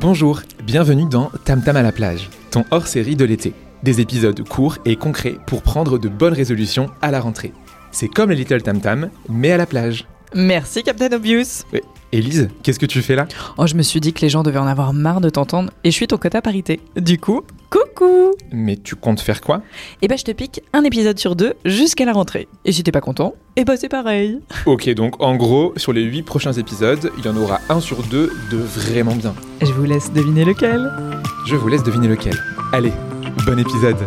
Bonjour, bienvenue dans Tam Tam à la plage, ton hors-série de l'été. Des épisodes courts et concrets pour prendre de bonnes résolutions à la rentrée. C'est comme les Little Tam Tam, mais à la plage. Merci Captain Obvious. Élise, qu'est-ce que tu fais là? Oh, je me suis dit que les gens devaient en avoir marre de t'entendre et je suis ton quota parité. Du coup, coucou Mais tu comptes faire quoi? Eh ben, je te pique un épisode sur deux jusqu'à la rentrée. Et si t'es pas content, eh ben c'est pareil. Ok, donc en gros, sur les 8 prochains épisodes, il y en aura un sur deux de vraiment bien. Je vous laisse deviner lequel. Je vous laisse deviner lequel. Allez, bon épisode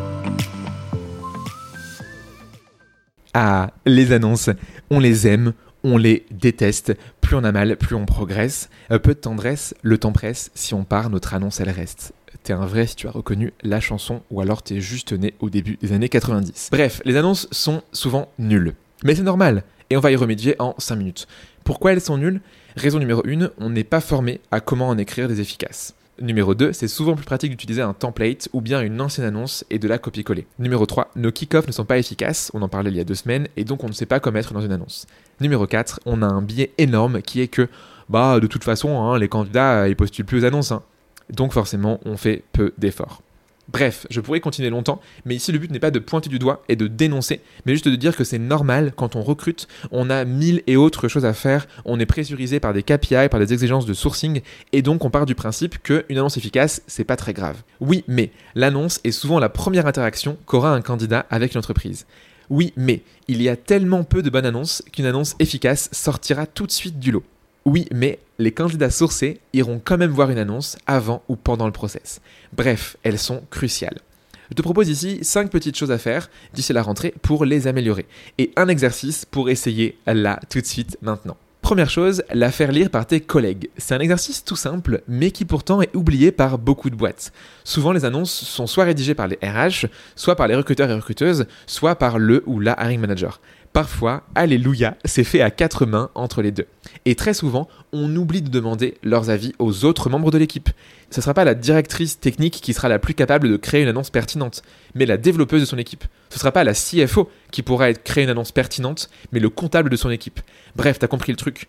Ah, les annonces, on les aime, on les déteste. Plus on a mal, plus on progresse. Euh, peu de tendresse, le temps presse. Si on part, notre annonce, elle reste. T'es un vrai si tu as reconnu la chanson ou alors t'es juste né au début des années 90. Bref, les annonces sont souvent nulles. Mais c'est normal, et on va y remédier en 5 minutes. Pourquoi elles sont nulles? Raison numéro 1, on n'est pas formé à comment en écrire des efficaces. Numéro 2, c'est souvent plus pratique d'utiliser un template ou bien une ancienne annonce et de la copier-coller. Numéro 3, nos kick-offs ne sont pas efficaces, on en parlait il y a deux semaines, et donc on ne sait pas comment mettre dans une annonce. Numéro 4, on a un biais énorme qui est que, bah, de toute façon, hein, les candidats, ils postulent plus aux annonces. Hein. Donc forcément, on fait peu d'efforts. Bref, je pourrais continuer longtemps, mais ici le but n'est pas de pointer du doigt et de dénoncer, mais juste de dire que c'est normal quand on recrute, on a mille et autres choses à faire, on est pressurisé par des KPI, par des exigences de sourcing, et donc on part du principe qu'une annonce efficace, c'est pas très grave. Oui, mais l'annonce est souvent la première interaction qu'aura un candidat avec une entreprise. Oui, mais il y a tellement peu de bonnes annonces qu'une annonce efficace sortira tout de suite du lot. Oui, mais les candidats sourcés iront quand même voir une annonce avant ou pendant le process. Bref, elles sont cruciales. Je te propose ici 5 petites choses à faire d'ici la rentrée pour les améliorer. Et un exercice pour essayer là tout de suite maintenant. Première chose, la faire lire par tes collègues. C'est un exercice tout simple, mais qui pourtant est oublié par beaucoup de boîtes. Souvent, les annonces sont soit rédigées par les RH, soit par les recruteurs et recruteuses, soit par le ou la hiring manager. Parfois, alléluia, c'est fait à quatre mains entre les deux. Et très souvent, on oublie de demander leurs avis aux autres membres de l'équipe. Ce ne sera pas la directrice technique qui sera la plus capable de créer une annonce pertinente, mais la développeuse de son équipe. Ce ne sera pas la CFO qui pourra créer une annonce pertinente, mais le comptable de son équipe. Bref, t'as compris le truc.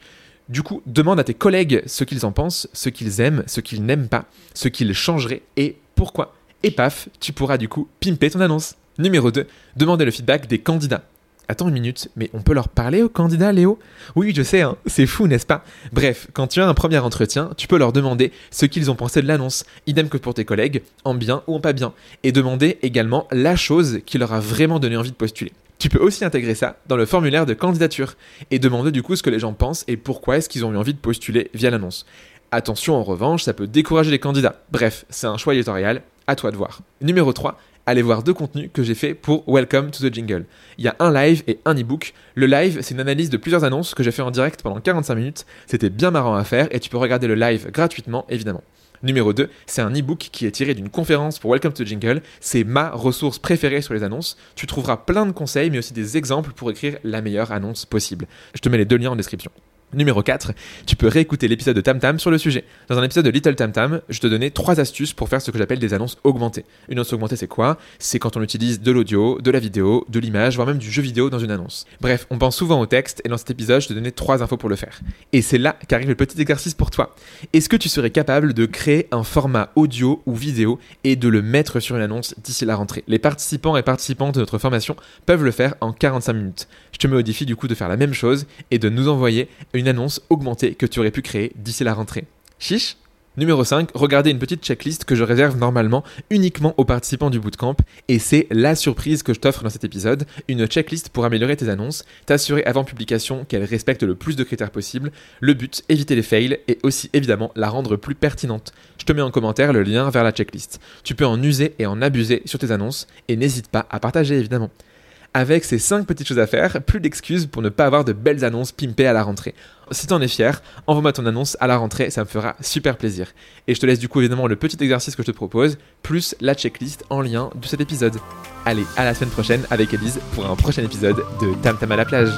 Du coup, demande à tes collègues ce qu'ils en pensent, ce qu'ils aiment, ce qu'ils n'aiment pas, ce qu'ils changeraient et pourquoi. Et paf, tu pourras du coup pimper ton annonce. Numéro 2, demandez le feedback des candidats. Attends une minute, mais on peut leur parler aux candidats, Léo? Oui, je sais, hein, c'est fou, n'est-ce pas? Bref, quand tu as un premier entretien, tu peux leur demander ce qu'ils ont pensé de l'annonce, idem que pour tes collègues, en bien ou en pas bien, et demander également la chose qui leur a vraiment donné envie de postuler. Tu peux aussi intégrer ça dans le formulaire de candidature et demander du coup ce que les gens pensent et pourquoi est-ce qu'ils ont eu envie de postuler via l'annonce. Attention en revanche, ça peut décourager les candidats. Bref, c'est un choix éditorial, à toi de voir. Numéro 3, allez voir deux contenus que j'ai fait pour Welcome to the Jingle. Il y a un live et un e-book. Le live, c'est une analyse de plusieurs annonces que j'ai fait en direct pendant 45 minutes. C'était bien marrant à faire et tu peux regarder le live gratuitement, évidemment. Numéro 2, c'est un e-book qui est tiré d'une conférence pour Welcome to the Jingle. C'est ma ressource préférée sur les annonces. Tu trouveras plein de conseils, mais aussi des exemples pour écrire la meilleure annonce possible. Je te mets les deux liens en description. Numéro 4, tu peux réécouter l'épisode de Tam Tam sur le sujet. Dans un épisode de Little Tam Tam, je te donnais trois astuces pour faire ce que j'appelle des annonces augmentées. Une annonce augmentée, c'est quoi? C'est quand on utilise de l'audio, de la vidéo, de l'image, voire même du jeu vidéo dans une annonce. Bref, on pense souvent au texte et dans cet épisode, je te donnais trois infos pour le faire. Et c'est là qu'arrive le petit exercice pour toi. Est-ce que tu serais capable de créer un format audio ou vidéo et de le mettre sur une annonce d'ici la rentrée? Les participants et participantes de notre formation peuvent le faire en 45 minutes. Je te mets au défi du coup de faire la même chose et de nous envoyer une annonce augmentée que tu aurais pu créer d'ici la rentrée. Chiche Numéro 5, regardez une petite checklist que je réserve normalement uniquement aux participants du bootcamp et c'est la surprise que je t'offre dans cet épisode, une checklist pour améliorer tes annonces, t'assurer avant publication qu'elles respectent le plus de critères possible, le but, éviter les fails et aussi évidemment la rendre plus pertinente. Je te mets en commentaire le lien vers la checklist. Tu peux en user et en abuser sur tes annonces et n'hésite pas à partager évidemment. Avec ces 5 petites choses à faire, plus d'excuses pour ne pas avoir de belles annonces pimpées à la rentrée. Si t'en es fier, envoie-moi ton annonce à la rentrée, ça me fera super plaisir. Et je te laisse du coup évidemment le petit exercice que je te propose, plus la checklist en lien de cet épisode. Allez, à la semaine prochaine avec Elise pour un prochain épisode de Tam Tam à la plage.